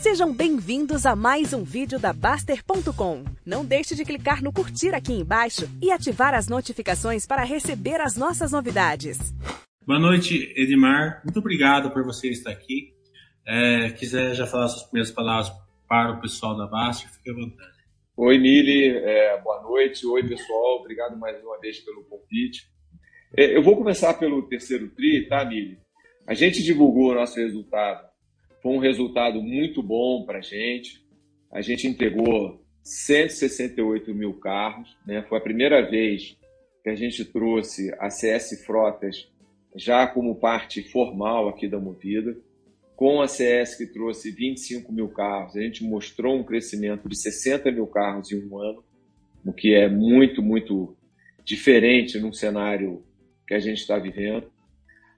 Sejam bem-vindos a mais um vídeo da Baster.com. Não deixe de clicar no curtir aqui embaixo e ativar as notificações para receber as nossas novidades. Boa noite, Edmar. Muito obrigado por você estar aqui. É, quiser já falar suas primeiras palavras para o pessoal da Baster, fique à vontade. Oi, Nili. É, boa noite. Oi, pessoal. Obrigado mais uma vez pelo convite. É, eu vou começar pelo terceiro TRI, tá, Nili? A gente divulgou o nosso resultado foi um resultado muito bom para a gente. A gente entregou 168 mil carros. Né? Foi a primeira vez que a gente trouxe a CS Frotas já como parte formal aqui da Movida. Com a CS que trouxe 25 mil carros, a gente mostrou um crescimento de 60 mil carros em um ano, o que é muito, muito diferente num cenário que a gente está vivendo.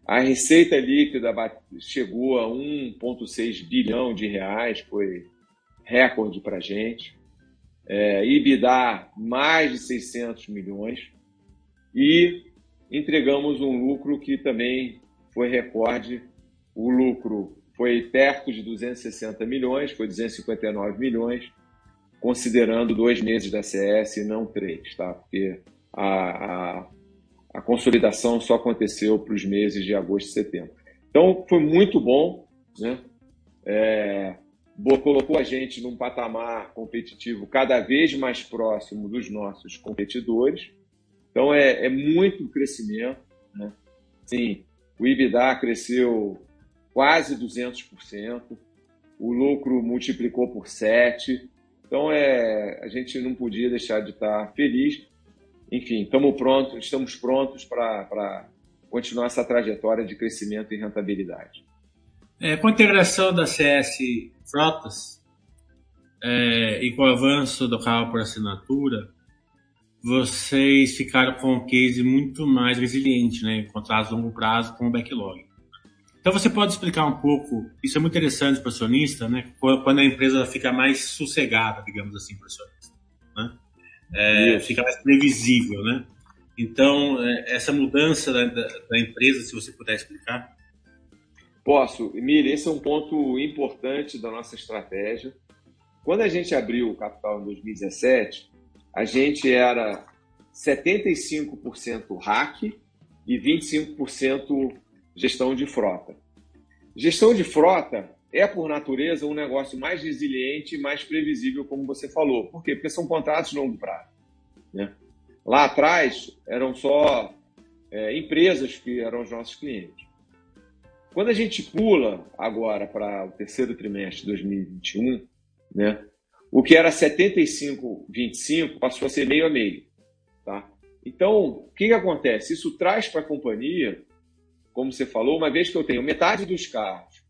A receita líquida chegou a 1,6 bilhão de reais, foi recorde para a gente. É, IBDA, mais de 600 milhões. E entregamos um lucro que também foi recorde. O lucro foi perto de 260 milhões, foi 259 milhões, considerando dois meses da CS e não três, tá? Porque a, a a consolidação só aconteceu para os meses de agosto e setembro. Então, foi muito bom, né? É, colocou a gente num patamar competitivo cada vez mais próximo dos nossos competidores. Então, é, é muito crescimento. Né? Sim, o IBDA cresceu quase 200%, o lucro multiplicou por 7%. Então, é, a gente não podia deixar de estar feliz enfim, estamos prontos, estamos prontos para continuar essa trajetória de crescimento e rentabilidade. É, com a integração da CS Frotas é, e com o avanço do carro por assinatura, vocês ficaram com um case muito mais resiliente, né, contratos a longo prazo com o backlog. Então você pode explicar um pouco, isso é muito interessante para o acionista, né, quando a empresa fica mais sossegada, digamos assim, para o acionista. Né? É, fica mais previsível, né? Então, é, essa mudança da, da, da, empresa, se você puder explicar. Posso. Emília, esse é um ponto importante da nossa estratégia. Quando a gente abriu o capital em 2017, a gente era 75% hack e 25% gestão de frota. Gestão de frota é, por natureza, um negócio mais resiliente e mais previsível, como você falou. Por quê? Porque são contratos de longo prazo. Né? Lá atrás, eram só é, empresas que eram os nossos clientes. Quando a gente pula agora para o terceiro trimestre de 2021, né, o que era 75-25 passou a ser meio a meio. Tá? Então, o que, que acontece? Isso traz para a companhia, como você falou, uma vez que eu tenho metade dos carros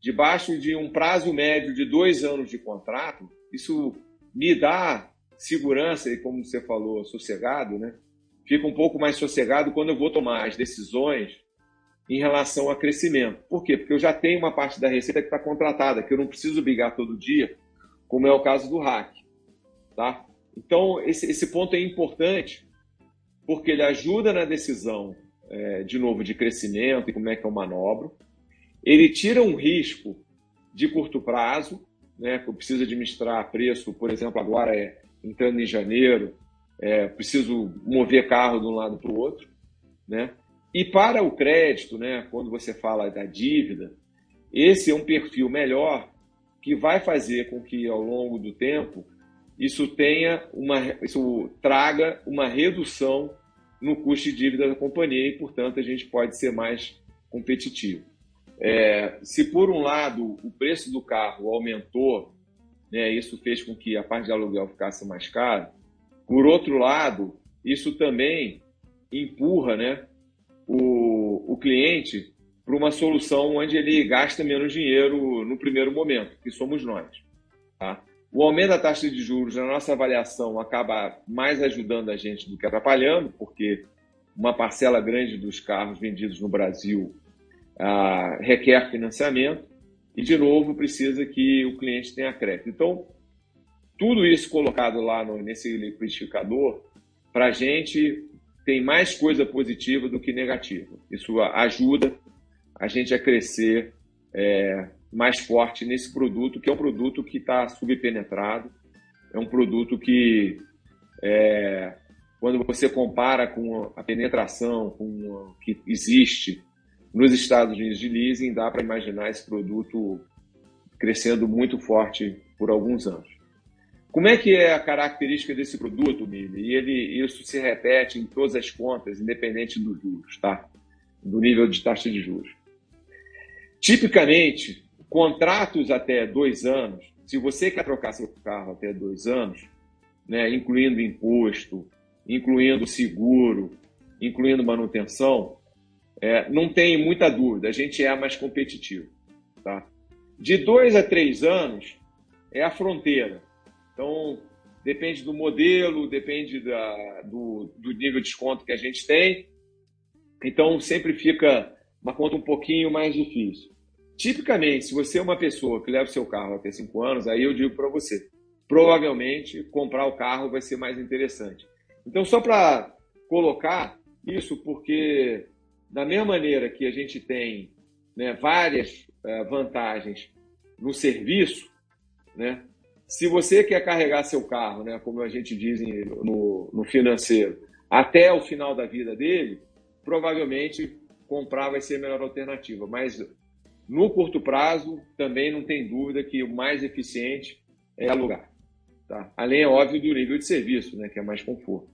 debaixo de um prazo médio de dois anos de contrato, isso me dá segurança e, como você falou, sossegado, né? Fico um pouco mais sossegado quando eu vou tomar as decisões em relação a crescimento. Por quê? Porque eu já tenho uma parte da receita que está contratada, que eu não preciso brigar todo dia, como é o caso do hack. Tá? Então, esse, esse ponto é importante, porque ele ajuda na decisão, é, de novo, de crescimento e como é que eu manobro ele tira um risco de curto prazo, né, que eu preciso administrar preço, por exemplo, agora é entrando em janeiro, é, preciso mover carro de um lado para o outro, né? E para o crédito, né, quando você fala da dívida, esse é um perfil melhor que vai fazer com que ao longo do tempo isso tenha uma isso traga uma redução no custo de dívida da companhia e, portanto, a gente pode ser mais competitivo. É, se por um lado o preço do carro aumentou, né, isso fez com que a parte de aluguel ficasse mais cara, por outro lado, isso também empurra né, o, o cliente para uma solução onde ele gasta menos dinheiro no primeiro momento, que somos nós. Tá? O aumento da taxa de juros, na nossa avaliação, acaba mais ajudando a gente do que atrapalhando, porque uma parcela grande dos carros vendidos no Brasil ah, requer financiamento e, de novo, precisa que o cliente tenha crédito. Então, tudo isso colocado lá no, nesse liquidificador, para a gente tem mais coisa positiva do que negativa. Isso ajuda a gente a crescer é, mais forte nesse produto, que é um produto que está subpenetrado, é um produto que, é, quando você compara com a penetração com o que existe nos Estados Unidos de leasing, dá para imaginar esse produto crescendo muito forte por alguns anos. Como é que é a característica desse produto, Mili? E ele, isso se repete em todas as contas, independente dos juros, tá? Do nível de taxa de juros. Tipicamente, contratos até dois anos, se você quer trocar seu carro até dois anos, né, incluindo imposto, incluindo seguro, incluindo manutenção, é, não tem muita dúvida, a gente é mais competitivo. Tá? De dois a três anos é a fronteira. Então, depende do modelo, depende da, do, do nível de desconto que a gente tem. Então, sempre fica uma conta um pouquinho mais difícil. Tipicamente, se você é uma pessoa que leva seu carro até cinco anos, aí eu digo para você, provavelmente comprar o carro vai ser mais interessante. Então, só para colocar isso, porque da mesma maneira que a gente tem né, várias é, vantagens no serviço, né, se você quer carregar seu carro, né, como a gente diz no, no financeiro, até o final da vida dele, provavelmente comprar vai ser a melhor alternativa. Mas no curto prazo, também não tem dúvida que o mais eficiente é alugar. Tá? Além, é óbvio, do nível de serviço, né, que é mais conforto.